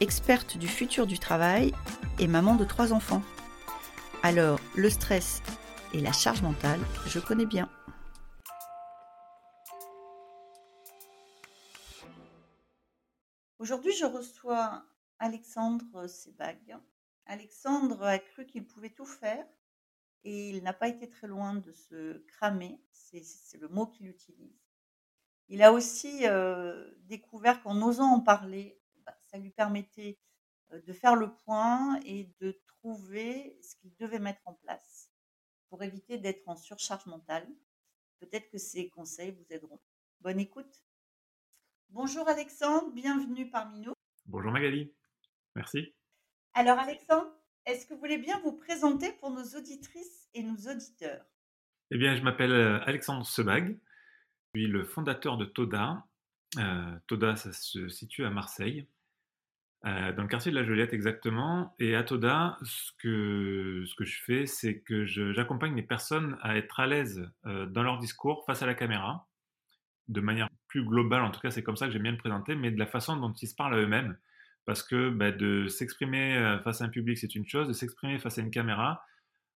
experte du futur du travail et maman de trois enfants. Alors, le stress et la charge mentale, je connais bien. Aujourd'hui, je reçois Alexandre Sebag. Alexandre a cru qu'il pouvait tout faire et il n'a pas été très loin de se cramer, c'est le mot qu'il utilise. Il a aussi euh, découvert qu'en osant en parler, ça lui permettait de faire le point et de trouver ce qu'il devait mettre en place pour éviter d'être en surcharge mentale. Peut-être que ces conseils vous aideront. Bonne écoute. Bonjour Alexandre, bienvenue parmi nous. Bonjour Magali, merci. Alors Alexandre, est-ce que vous voulez bien vous présenter pour nos auditrices et nos auditeurs? Eh bien, je m'appelle Alexandre Sebag, je suis le fondateur de Toda. Euh, Toda, ça se situe à Marseille, euh, dans le quartier de la Joliette exactement. Et à Toda, ce que, je fais, c'est que j'accompagne les personnes à être à l'aise dans leur discours face à la caméra, de manière plus globale, en tout cas c'est comme ça que j'aime bien le présenter, mais de la façon dont ils se parlent à eux-mêmes. Parce que bah, de s'exprimer euh, face à un public, c'est une chose, de s'exprimer face à une caméra,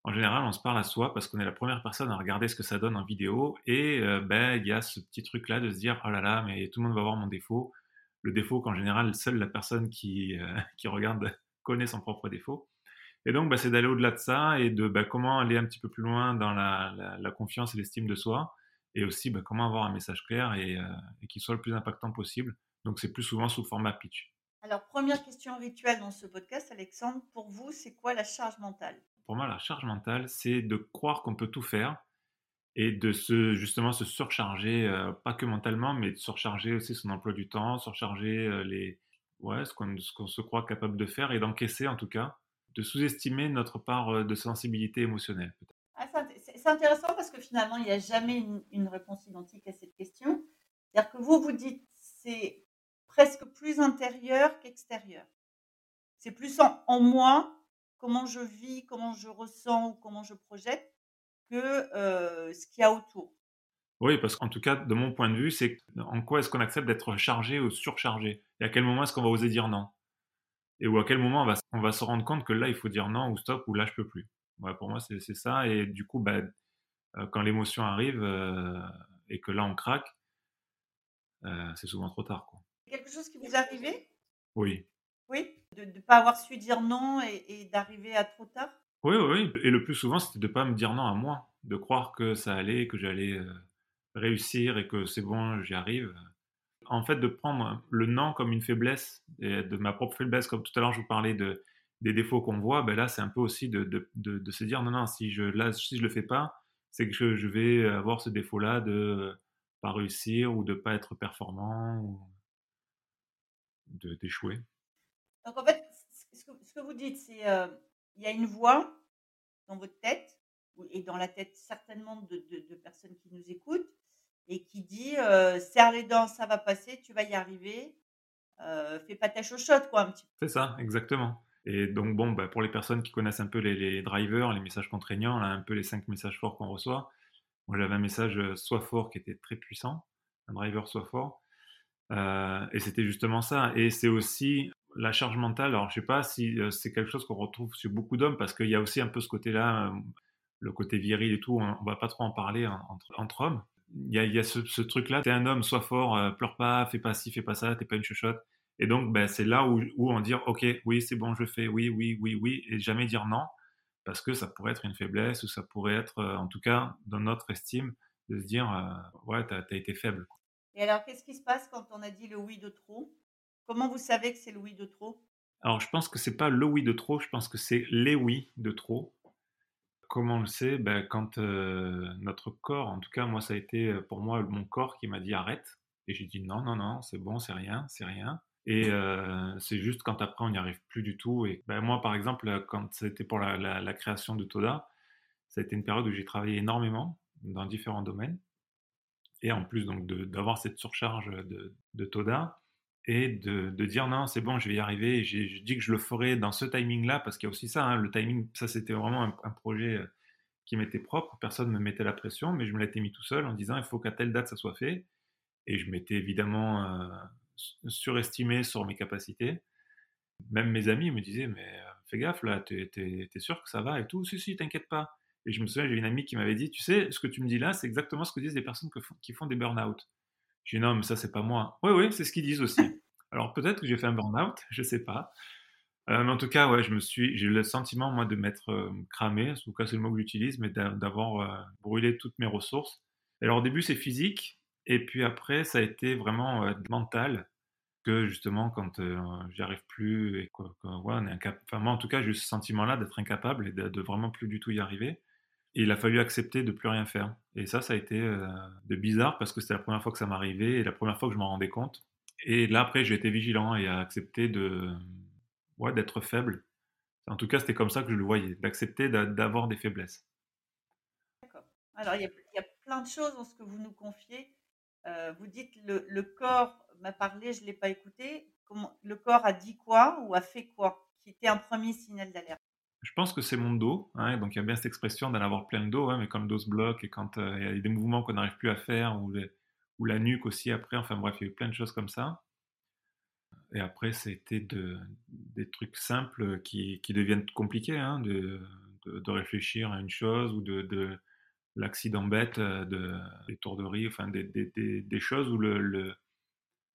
en général, on se parle à soi parce qu'on est la première personne à regarder ce que ça donne en vidéo. Et euh, ben, il y a ce petit truc-là de se dire, oh là là, mais tout le monde va voir mon défaut. Le défaut qu'en général, seule la personne qui, euh, qui regarde connaît son propre défaut. Et donc, bah, c'est d'aller au-delà de ça et de bah, comment aller un petit peu plus loin dans la, la confiance et l'estime de soi et aussi bah, comment avoir un message clair et, euh, et qui soit le plus impactant possible. Donc c'est plus souvent sous format pitch. Alors première question rituelle dans ce podcast, Alexandre, pour vous, c'est quoi la charge mentale? Pour moi, la charge mentale, c'est de croire qu'on peut tout faire et de se justement se surcharger, euh, pas que mentalement, mais de surcharger aussi son emploi du temps, surcharger euh, les, ouais, ce qu'on se croit capable de faire et d'encaisser en tout cas, de sous-estimer notre part de sensibilité émotionnelle. Ah, c'est intéressant parce que finalement, il n'y a jamais une, réponse identique à cette question. C'est-à-dire que vous, vous dites c'est presque plus intérieur qu'extérieur. C'est plus en, moi, comment je vis, comment je ressens ou comment je projette, que euh, ce qu'il y a autour. Oui, parce qu'en tout cas, de mon point de vue, c'est en quoi est-ce qu'on accepte d'être chargé ou surchargé? Et à quel moment est-ce qu'on va oser dire non? Et ou à quel moment on va, on va se rendre compte que là, il faut dire non ou stop ou là, je peux plus? Pour moi, c'est ça. Et du coup, bah, quand l'émotion arrive euh, et que là, on craque, euh, c'est souvent trop tard. Quoi. Quelque chose qui vous est arrivé? Oui. Oui? De ne pas avoir su dire non et, d'arriver à trop tard? Oui, oui, Et le plus souvent, c'était de ne pas me dire non à moi, de croire que ça allait, que j'allais réussir et que c'est bon, j'y arrive. En fait, de prendre le non comme une faiblesse, et de ma propre faiblesse, comme tout à l'heure je vous parlais de, des défauts qu'on voit, ben là, c'est un peu aussi de, se dire non, non, si je là, si le fais pas, c'est que je, vais avoir ce défaut-là de pas réussir ou de pas être performant ou d'échouer. Donc en fait, ce que, ce que vous dites, c'est euh, il y a une voix dans votre tête et dans la tête certainement de, personnes qui nous écoutent et qui dit euh, serre les dents, ça va passer, tu vas y arriver, euh, fais pas ta chochotte quoi un petit peu. C'est ça, exactement. Et donc, bon, bah, pour les personnes qui connaissent un peu les, drivers, les messages contraignants, là, un peu les cinq messages forts qu'on reçoit. Moi, j'avais un message euh, soit fort qui était très puissant, un driver soit fort. Et c'était justement ça. Et c'est aussi la charge mentale. Alors, je sais pas si euh, c'est quelque chose qu'on retrouve sur beaucoup d'hommes, parce qu'il y a aussi un peu ce côté-là, le côté viril et tout, on, ne va pas trop en parler entre, hommes. Il y a, ce, truc-là, t'es un homme, sois fort, pleure pas, fais pas ci, fais pas ça, t'es pas une chuchote. Et donc, ben, c'est là où, où, on dit, OK, oui, c'est bon, je fais, oui, oui, oui, oui, et jamais dire non, parce que ça pourrait être une faiblesse, ou ça pourrait être, euh, en tout cas, dans notre estime, de se dire, euh, ouais, tu as, été faible. Et alors, qu'est-ce qui se passe quand on a dit le oui de trop? Comment vous savez que c'est le oui de trop? Alors, je pense que c'est pas le oui de trop, je pense que c'est les oui de trop. Comment on le sait ben, Quand notre corps, en tout cas, moi, ça a été pour moi mon corps qui m'a dit arrête. Et j'ai dit non, non, non, c'est bon, c'est rien, c'est rien. Et c'est juste quand après on n'y arrive plus du tout. Et ben, moi, par exemple, quand c'était pour la, la, création de Toda, ça a été une période où j'ai travaillé énormément dans différents domaines. Et en plus donc d'avoir cette surcharge de, de Toda et de, dire non, c'est bon, je vais y arriver. Je dis que je le ferai dans ce timing-là parce qu'il y a aussi ça. Hein, le timing, ça c'était vraiment un, un, projet euh, qui m'était propre. Personne ne me mettait la pression, mais je me l'étais mis tout seul en disant il faut qu'à telle date ça soit fait. Et je m'étais évidemment euh, surestimé sur mes capacités. Même mes amis me disaient, mais euh, fais gaffe, là, t'es es, sûr que ça va et tout? Si, si, t'inquiète pas. Et je me souviens, j'ai une amie qui m'avait dit, tu sais, ce que tu me dis là, c'est exactement ce que disent les personnes qui font des burn-out. J'ai dit, non, mais ça, c'est pas moi. Oui, oui, c'est ce qu'ils disent aussi. Alors peut-être que j'ai fait un burn-out, je sais pas. Euh, mais en tout cas, ouais, je me suis, j'ai eu le sentiment, moi, de m'être euh, cramé, en tout cas, c'est le mot que j'utilise, mais d'avoir brûlé toutes mes ressources. Alors au début, c'est physique, et puis après, ça a été vraiment mental que justement quand euh, j'y arrive plus et quoi, ouais, on est incapable. Enfin, moi en tout cas j'ai eu ce sentiment-là d'être incapable et de, vraiment plus du tout y arriver. Il a fallu accepter de plus rien faire. Et ça, ça a été euh, de bizarre parce que c'était la première fois que ça m'arrivait et la première fois que je m'en rendais compte. Et là après j'ai été vigilant et accepté de ouais, d'être faible. En tout cas c'était comme ça que je le voyais, d'accepter d'avoir des faiblesses. D'accord. Alors il y, a plein de choses dans ce que vous nous confiez. Euh, vous dites le, corps m'a parlé, je ne l'ai pas écouté. Le corps a dit quoi ou a fait quoi? Qui était un premier signal d'alerte? Je pense que c'est mon dos. Hein, donc il y a bien cette expression d'en avoir plein de dos, hein, mais quand le dos se bloque et quand euh, il y a des mouvements qu'on n'arrive plus à faire, ou, la nuque aussi après, enfin bref, il y a eu plein de choses comme ça. Et après, c'était de, des trucs simples qui, deviennent compliqués, hein, de, réfléchir à une chose ou de, de l'accident bête, euh, de, des tourderies, enfin des, choses où le,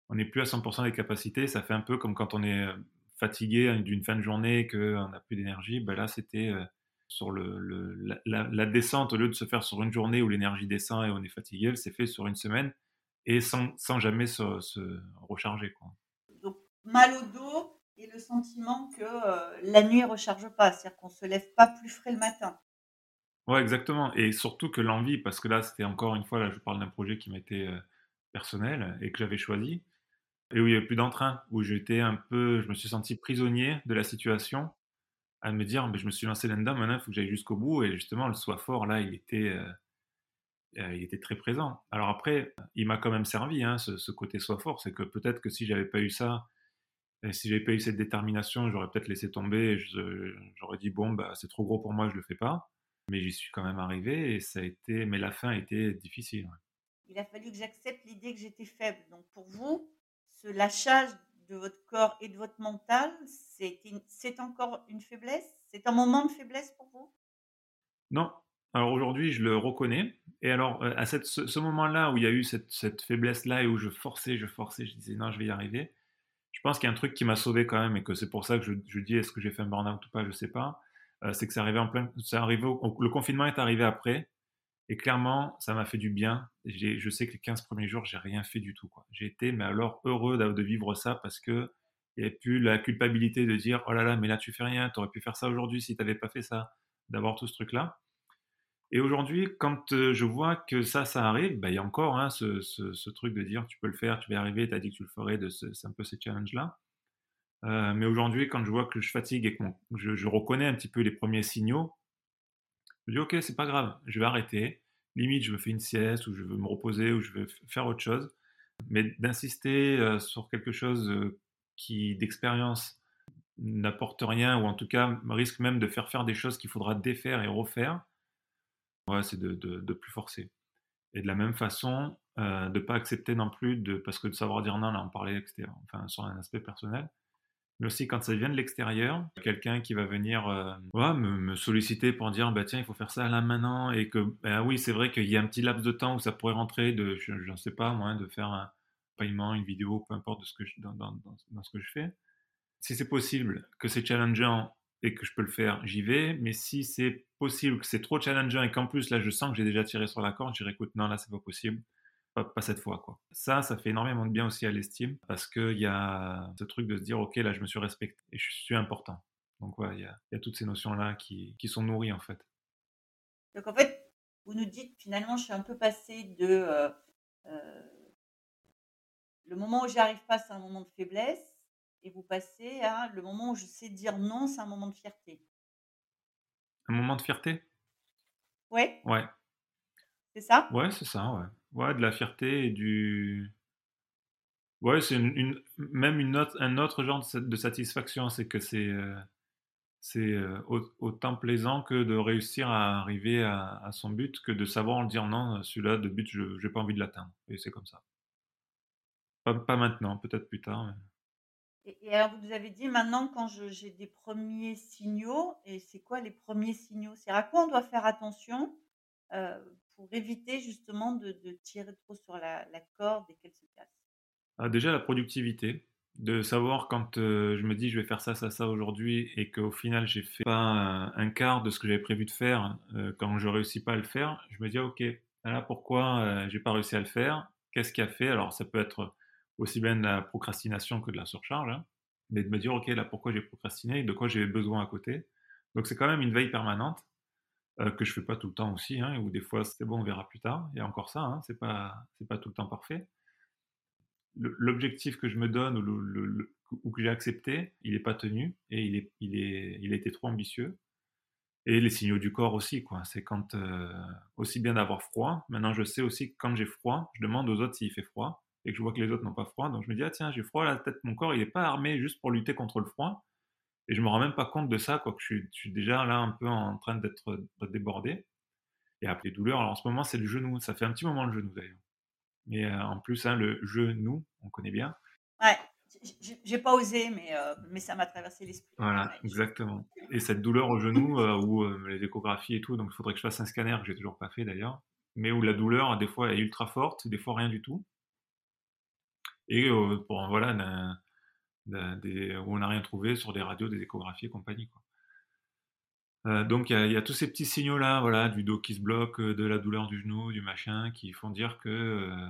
on n'est plus à 100% des capacités. Ça fait un peu comme quand on est euh, fatigué d'une fin de journée et qu'on n'a plus d'énergie. Ben là, c'était euh, sur le, la, descente, au lieu de se faire sur une journée où l'énergie descend et on est fatigué, elle s'est fait sur une semaine et sans, sans jamais se, se recharger. Quoi. Donc, mal au dos et le sentiment que euh, la nuit ne recharge pas, c'est-à-dire qu'on ne se lève pas plus frais le matin. Ouais, exactement. Et surtout que l'envie, parce que là, c'était encore une fois, là, je parle d'un projet qui m'était personnel et que j'avais choisi et où il n'y avait plus d'entrain, où j'étais un peu, je me suis senti prisonnier de la situation, à me dire, mais je me suis lancé là-dedans, maintenant il faut que j'aille jusqu'au bout, et justement le soi fort là, il était, euh, euh, il était très présent. Alors après, il m'a quand même servi, hein, ce, côté soi fort, c'est que peut-être que si j'avais pas eu ça, et si j'avais pas eu cette détermination, j'aurais peut-être laissé tomber, j'aurais dit bon bah c'est trop gros pour moi, je le fais pas. Mais j'y suis quand même arrivé et ça a été, mais la fin a été difficile. Il a fallu que j'accepte l'idée que j'étais faible. Donc pour vous, ce lâchage de votre corps et de votre mental, c'est encore une faiblesse? C'est un moment de faiblesse pour vous? Non. Alors aujourd'hui, je le reconnais. Et alors, euh, à cette, ce, moment-là où il y a eu cette, cette faiblesse-là et où je forçais, je forçais, je disais non, je vais y arriver, je pense qu'il y a un truc qui m'a sauvé quand même et que c'est pour ça que je, je dis est-ce que j'ai fait un burn-out ou pas, je ne sais pas. Euh, c'est que ça arrivait en plein. Ça arrivait le confinement est arrivé après. Et clairement, ça m'a fait du bien. Je sais que les 15 premiers jours, j'ai rien fait du tout. J'ai été, mais alors, heureux de vivre ça parce que il n'y avait plus la culpabilité de dire oh là là, mais là tu fais rien, tu aurais pu faire ça aujourd'hui si tu n'avais pas fait ça, d'avoir tout ce truc-là. Et aujourd'hui, quand euh, je vois que ça, ça arrive, bah, il y a encore hein, ce, truc de dire tu peux le faire, tu vas arriver, tu as dit que tu le ferais, c'est un peu ces challenges-là. Euh, mais aujourd'hui, quand je vois que je fatigue et que je, reconnais un petit peu les premiers signaux, je dis, ok, c'est pas grave, je vais arrêter. Limite, je me fais une sieste ou je veux me reposer ou je veux faire autre chose. Mais d'insister euh, sur quelque chose euh, qui, d'expérience, n'apporte rien ou en tout cas risque même de faire faire des choses qu'il faudra défaire et refaire, c'est de, plus forcer. Et de la même façon, euh, de ne pas accepter non plus, de, parce que de savoir dire non, là on parlait enfin, sur un aspect personnel, mais aussi quand ça vient de l'extérieur, quelqu'un qui va venir euh, me, solliciter pour dire bah tiens il faut faire ça là maintenant et que bah, oui c'est vrai qu'il y a un petit laps de temps où ça pourrait rentrer de je ne sais pas moi de faire un paiement une vidéo peu importe de ce que je, dans, dans, dans, ce que je fais. Si c'est possible que c'est challengeant et que je peux le faire j'y vais. Mais si c'est possible que c'est trop challengeant et qu'en plus là je sens que j'ai déjà tiré sur la corde je dirais écoute non là c'est pas possible pas, cette fois. Quoi. Ça, ça fait énormément de bien aussi à l'estime parce qu'il y a ce truc de se dire, OK, là, je me suis respecté et je suis important. Donc, ouais, il y a, y a, toutes ces notions-là qui, qui, sont nourries, en fait. Donc, en fait, vous nous dites, finalement, je suis un peu passé de... Euh, euh, le moment où j'y arrive pas, c'est un moment de faiblesse. et vous passez à le moment où je sais dire non, c'est un moment de fierté. Un moment de fierté? Ouais, Ouais. c'est ça? Ouais, c'est ça, ouais. Ouais, de la fierté et du ouais, c'est même une autre un autre genre de sa de satisfaction. C'est que c'est, heu, au autant plaisant que de réussir à arriver à son but, que de savoir dire: «Non, celui-là, de but, je j'ai pas envie de l'atteindre» et c'est comme ça. Pas maintenant, peut-être plus tard, Et alors vous avez dit: «Maintenant quand j'ai des premiers signaux» et c'est quoi les premiers signaux? C'est à quoi on doit faire attention, heu, pour éviter justement de tirer trop sur la corde et qu'elle se casse? Ah, déjà la productivité, de savoir quand, heu, je me dis: «Je vais faire ça, ça, ça aujourd'hui» et qu'au final j'ai fait pas un quart de ce que j'avais prévu de faire, heu, quand je réussis pas à le faire, je me dis: «OK, voilà pourquoi, heu, j'ai pas réussi à le faire? Qu'est-ce qui a fait?» alors ça peut être aussi bien de la procrastination que de la surcharge, hein, mais de me dire: «OK, là pourquoi j'ai procrastiné? De quoi j'ai besoin à côté?» donc c'est quand même une veille permanente, heu, que je fais pas tout le temps aussi, hein, ou des fois c'est bon, on verra plus tard. A encore ça, hein, c'est pas c'est pas tout le temps parfait l'objectif que je me donne ou, que j'ai accepté, il n'est pas tenu et il, est, il, est, il a été trop ambitieux. Et les signaux du corps aussi, quoi. C'est quand euh, aussi bien d'avoir froid. Maintenant, je sais aussi que quand j'ai froid, je demande aux autres s'il fait froid et que je vois que les autres n'ont pas froid. Donc je me dis, ah tiens, j'ai froid, la tête, mon corps, il n'est pas armé juste pour lutter contre le froid. Et je me rends même pas compte de ça, quoi, que je suis, je suis déjà là un peu en train d'être débordé. Et après les douleurs, alors en ce moment, c'est le genou. Ça fait un petit moment le genou d'ailleurs. Mais euh, en plus, hein, le genou, on connaît bien. Ouais, j'ai pas osé, mais, euh, mais ça m'a traversé l'esprit. Voilà, Ouais, exactement. Et cette douleur au genou, euh, où les échographies et tout, donc il faudrait que je fasse un scanner que j'ai toujours pas fait d'ailleurs, mais où la douleur, des fois, est ultra forte, des fois rien du tout. Et pour voilà, où on n'a rien trouvé sur des radios, des échographies et compagnie. Euh, donc il y, a- tous ces petits signaux-là, voilà, du dos qui se bloque, de la douleur du genou, du machin, qui font dire que, euh,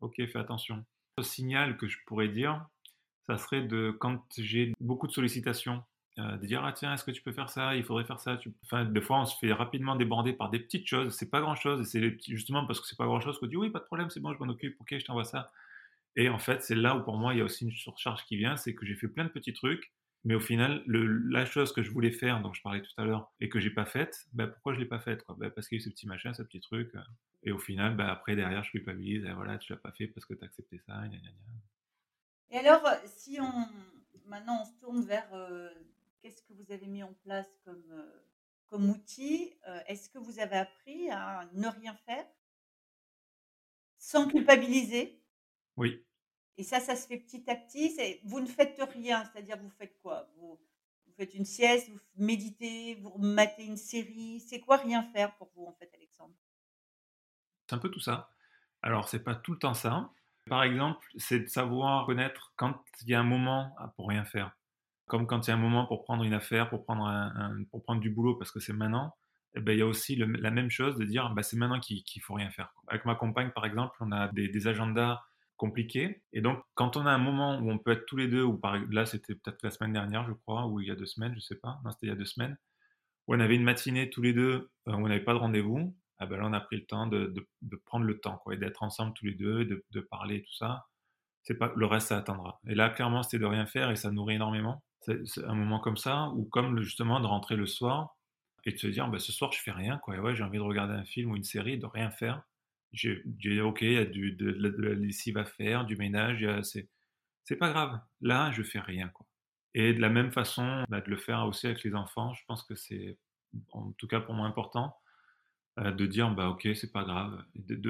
ok, fais attention. Le signal que je pourrais dire, ça serait de quand j'ai beaucoup de sollicitations, euh, de dire ah tiens est-ce que tu peux faire ça, il faudrait faire ça. Tu... Enfin des fois on se fait rapidement déborder par des petites choses, c'est pas grand chose, et c'est justement parce que c'est pas grand chose qu'on dit oui pas de problème c'est bon je m'en occupe, ok je t'envoie ça. Et en fait c'est là où pour moi il y a aussi une surcharge qui vient, c'est que j'ai fait plein de petits trucs, mais au final le, la chose que je voulais faire, dont je parlais tout à l'heure, et que j'ai pas faite, ben, pourquoi je l'ai pas faite ben, Parce qu'il y a eu ce petit machin, ce petit truc, et au final ben, après derrière je culpabilise, et voilà tu l'as pas fait parce que tu as accepté ça, gna, gna, gna. Et alors, si on maintenant on se tourne vers euh, qu'est-ce que vous avez mis en place comme, euh, comme outil, euh, est-ce que vous avez appris à ne rien faire? Sans culpabiliser? Oui. Et ça, ça se fait petit à petit. Vous ne faites rien, c'est-à-dire vous faites quoi? Vous, faites une sieste, vous méditez, vous matez une série. C'est quoi rien faire pour vous en fait, Alexandre? C'est un peu tout ça. Alors, c'est pas tout le temps ça. Par exemple, c'est de savoir connaître quand il y a un moment pour rien faire. Comme quand il y a un moment pour prendre une affaire, pour prendre, un, pour prendre du boulot parce que c'est maintenant, eh ben, il y a aussi la même chose de dire bah, c'est maintenant qu'il qu faut rien faire. Avec ma compagne, par exemple, on a des, agendas compliqués. Et donc, quand on a un moment où on peut être tous les deux, ou là, c'était peut-être la semaine dernière, je crois, ou il y a deux semaines, je sais pas, non, c'était il y a deux semaines, où on avait une matinée tous les deux, où on n'avait pas de rendez-vous, ah ben là, on a pris le temps de, de, prendre le temps, quoi, et d'être ensemble tous les deux, de, de parler tout ça. C'est pas, le reste, ça attendra. Et là, clairement, c'était de rien faire et ça nourrit énormément. C'est un moment comme ça, ou comme justement de rentrer le soir et de se dire, bah, ce soir, je fais rien, quoi. Et ouais, j'ai envie de regarder un film ou une série, de rien faire. J'ai, ok, il y a du, de, la lessive à faire, du ménage, c'est, pas grave. Là, je fais rien, quoi. Et de la même façon, bah, de le faire aussi avec les enfants, je pense que c'est, en tout cas pour moi, important euh, de dire bah ok c'est pas grave.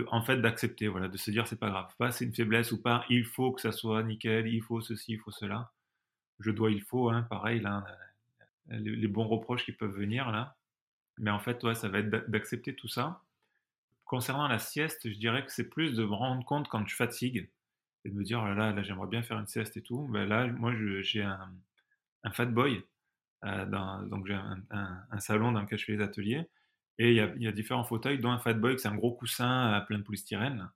En fait d'accepter voilà de se dire c'est pas grave. Pas c'est une faiblesse ou pas il faut que ça soit nickel il faut ceci il faut cela. Je dois il faut hein, pareil là les, les, bons reproches qui peuvent venir là. Mais en fait ouais, ça va être d'accepter tout ça concernant la sieste je dirais que c'est plus de me rendre compte quand je fatigue et de me dire oh là là, là j'aimerais bien faire une sieste et tout ben là moi j'ai un, un fat boy euh, dans, donc j'ai un, un, un salon dans lequel je fais les ateliers et il y, a, il y, a, différents fauteuils, dont un Fatboy, c'est un gros coussin à plein de polystyrène.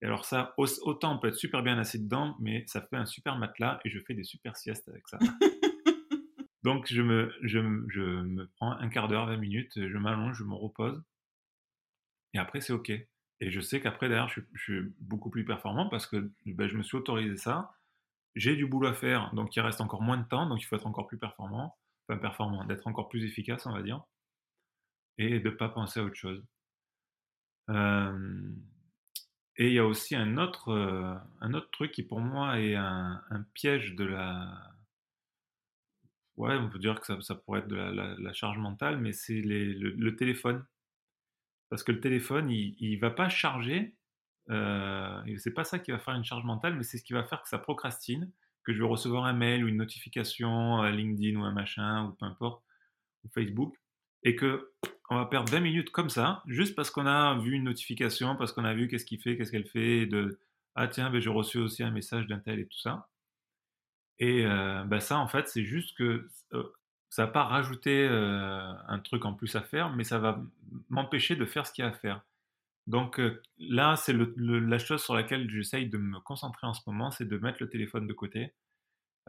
Et alors ça, autant on peut être super bien assis dedans, mais ça fait un super matelas et je fais des super siestes avec ça. Donc je me, je, je, me prends un quart d'heure, 20 minutes, je m'allonge, je me repose. Et après, c'est OK. Et je sais qu'après, d'ailleurs, je, suis beaucoup plus performant parce que ben, je me suis autorisé ça. j'ai du boulot à faire, donc il reste encore moins de temps, donc il faut être encore plus performant, enfin performant, d'être encore plus efficace, on va dire, et de ne pas penser à autre chose. Et il y a aussi un autre, euh, un autre truc qui pour moi est un, piège de la... Ouais, on peut dire que ça, pourrait être de la, charge mentale, mais c'est le, téléphone. Parce que le téléphone, il ne va pas charger euh, c'est pas ça qui va faire une charge mentale, mais c'est ce qui va faire que ça procrastine, que je vais recevoir un mail ou une notification à LinkedIn ou un machin, ou peu importe, ou Facebook, et que on va perdre 20 minutes comme ça, juste parce qu'on a vu une notification, parce qu'on a vu qu'est-ce qu'il fait, qu'est-ce qu'elle fait, de ah tiens, ben, j'ai reçu aussi un message d'un tel et tout ça. Et euh, ben, ça, en fait, c'est juste que euh, ça va pas rajouter euh, un truc en plus à faire, mais ça va m'empêcher de faire ce qu'il y a à faire. Donc euh, là, c'est la chose sur laquelle j'essaye de me concentrer en ce moment, c'est de mettre le téléphone de côté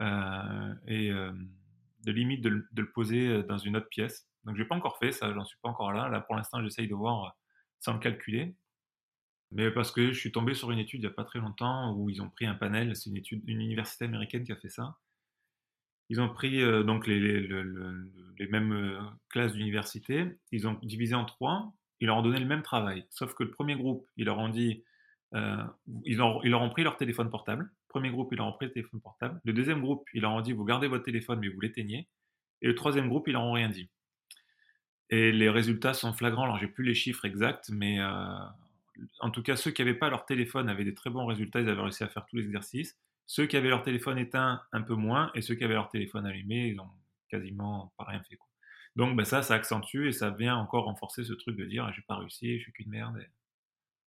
euh, et de limite de, le poser dans une autre pièce. Donc je n'ai pas encore fait ça, j'en suis pas encore là. Là pour l'instant, j'essaye de voir sans le calculer. Mais parce que je suis tombé sur une étude il n'y a pas très longtemps où ils ont pris un panel, c'est une étude, une université américaine qui a fait ça. Ils ont pris donc les, mêmes classes d'université, ils ont divisé en trois ils leur ont donné le même travail. Sauf que le premier groupe, ils leur ont dit, euh, ils, leur, ont pris leur téléphone portable. Le premier groupe, ils leur ont pris le téléphone portable. Le deuxième groupe, ils leur ont dit, vous gardez votre téléphone, mais vous l'éteignez. Et le troisième groupe, ils leur ont rien dit. Et les résultats sont flagrants. Alors, j'ai plus les chiffres exacts, mais euh, en tout cas, ceux qui n'avaient pas leur téléphone avaient des très bons résultats. Ils avaient réussi à faire tous les exercices. Ceux qui avaient leur téléphone éteint, un peu moins. Et ceux qui avaient leur téléphone allumé, ils ont quasiment pas rien fait. Quoi. Donc ben ça, ça accentue et ça vient encore renforcer ce truc de dire «Ah, j'ai pas réussi, je suis qu'une merde.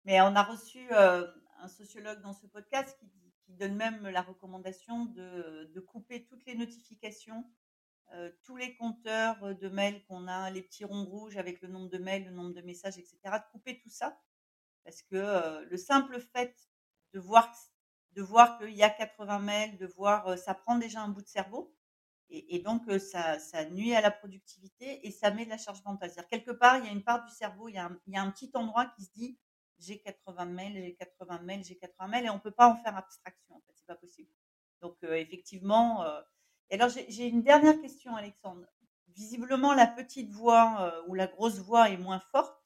Mais on a reçu un sociologue dans ce podcast qui, donne même la recommandation de, couper toutes les notifications, tous les compteurs de mails qu'on a, les petits ronds rouges avec le nombre de mails, le nombre de messages, etc. De couper tout ça. Parce que le simple fait de voir, de voir qu'il y a 80 mails, de voir, ça prend déjà un bout de cerveau. Et, donc, ça, nuit à la productivité et ça met de la charge mentale. C'est-à-dire, quelque part, il y a une part du cerveau, il y a un, petit endroit qui se dit j'ai 80 mails, j'ai 80 mails, j'ai 80 mails, et on ne peut pas en faire abstraction, en fait, c'est pas possible. Donc, effectivement. et alors, j'ai une dernière question, Alexandre. Visiblement, la petite voix ou la grosse voix est moins forte.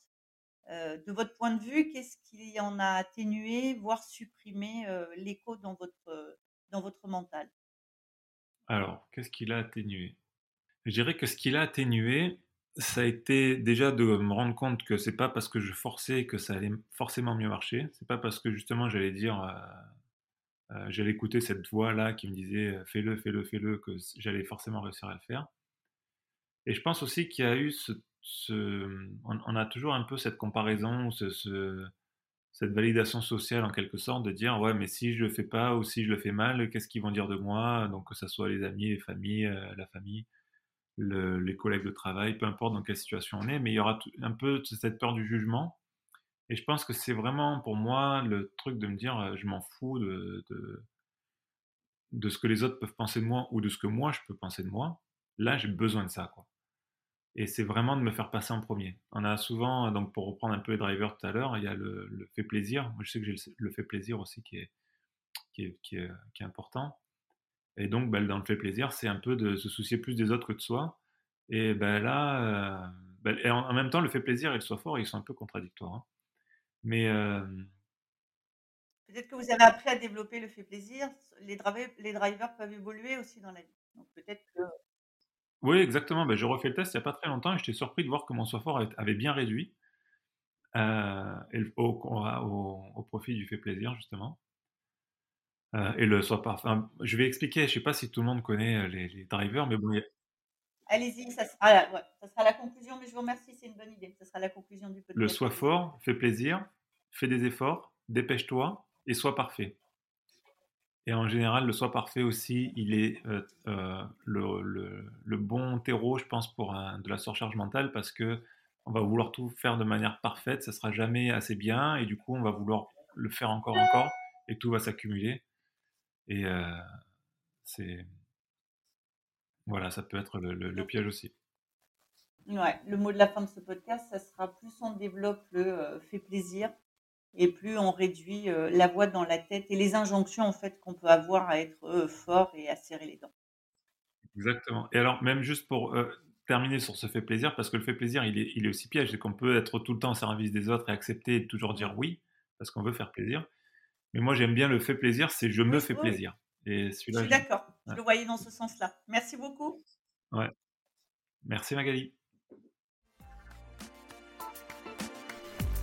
De votre point de vue, qu'est-ce qui en a atténué, voire supprimé l'écho dans votre, dans votre mental? Alors, qu'est-ce qui l'a atténué? Je dirais que ce qui l'a atténué, ça a été déjà de me rendre compte que c'est pas parce que je forçais que ça allait forcément mieux marcher. C'est pas parce que justement j'allais dire, euh, euh, j'allais écouter cette voix-là qui me disait euh, fais-le, fais-le, fais-le, que j'allais forcément réussir à le faire. Et je pense aussi qu'il y a eu ce, on, a toujours un peu cette comparaison, ce, cette validation sociale en quelque sorte de dire ouais mais si je le fais pas ou si je le fais mal qu'est-ce qu'ils vont dire de moi? Donc que ce soit les amis les familles euh, la famille les collègues de travail peu importe dans quelle situation on est mais il y aura un peu cette peur du jugement. Et je pense que c'est vraiment pour moi le truc de me dire euh, je m'en fous de, de, de ce que les autres peuvent penser de moi ou de ce que moi je peux penser de moi. Là j'ai besoin de ça quoi et c'est vraiment de me faire passer en premier. On a souvent, donc pour reprendre un peu les drivers tout à l'heure, il y a le, fait plaisir. Moi, je sais que j'ai le, fait plaisir aussi qui est, qui est, qui est, important. Et donc, ben, dans le fait plaisir, c'est un peu de se soucier plus des autres que de soi. Et ben là, euh, ben, et en, même temps, le fait plaisir et le soi fort, ils sont un peu contradictoires. Hein. Mais. Euh, peut-être que vous avez appris à développer le fait plaisir. Les drivers, les drivers peuvent évoluer aussi dans la vie. Donc peut-être que oui, exactement. Ben, j'ai refait le test il n'y a pas très longtemps et j'étais surpris de voir que mon soifort avait bien réduit euh, au, profit du fait plaisir, justement. Euh, et le soit enfin, je vais expliquer, je ne sais pas si tout le monde connaît euh, les, drivers, mais bon. Allez-y, ça, sera la, ça sera la conclusion, mais je vous remercie, c'est une bonne idée. Ça sera la conclusion du podcast. Le sois fort, fais plaisir, fais des efforts, dépêche-toi et sois parfait. Et en général, le soi parfait aussi, il est euh, euh, le, bon terreau, je pense, pour de la surcharge mentale parce que on va vouloir tout faire de manière parfaite, ça sera jamais assez bien, et du coup, on va vouloir le faire encore, encore, et tout va s'accumuler. Et euh, c'est voilà, ça peut être le, piège aussi. Ouais, le mot de la fin de ce podcast, ça sera plus on développe le fait plaisir, et plus on réduit euh, la voix dans la tête et les injonctions en fait qu'on peut avoir à être euh, fort et à serrer les dents. Exactement. Et alors, même juste pour euh, terminer sur ce fait plaisir, parce que le fait plaisir, il est, il est aussi piège, c'est qu'on peut être tout le temps au service des autres et accepter et toujours dire oui, parce qu'on veut faire plaisir. Mais moi, j'aime bien le fait plaisir, c'est je me fais plaisir. Et je suis d'accord, je le voyais dans ce sens-là. Merci beaucoup. Ouais. Merci Magali.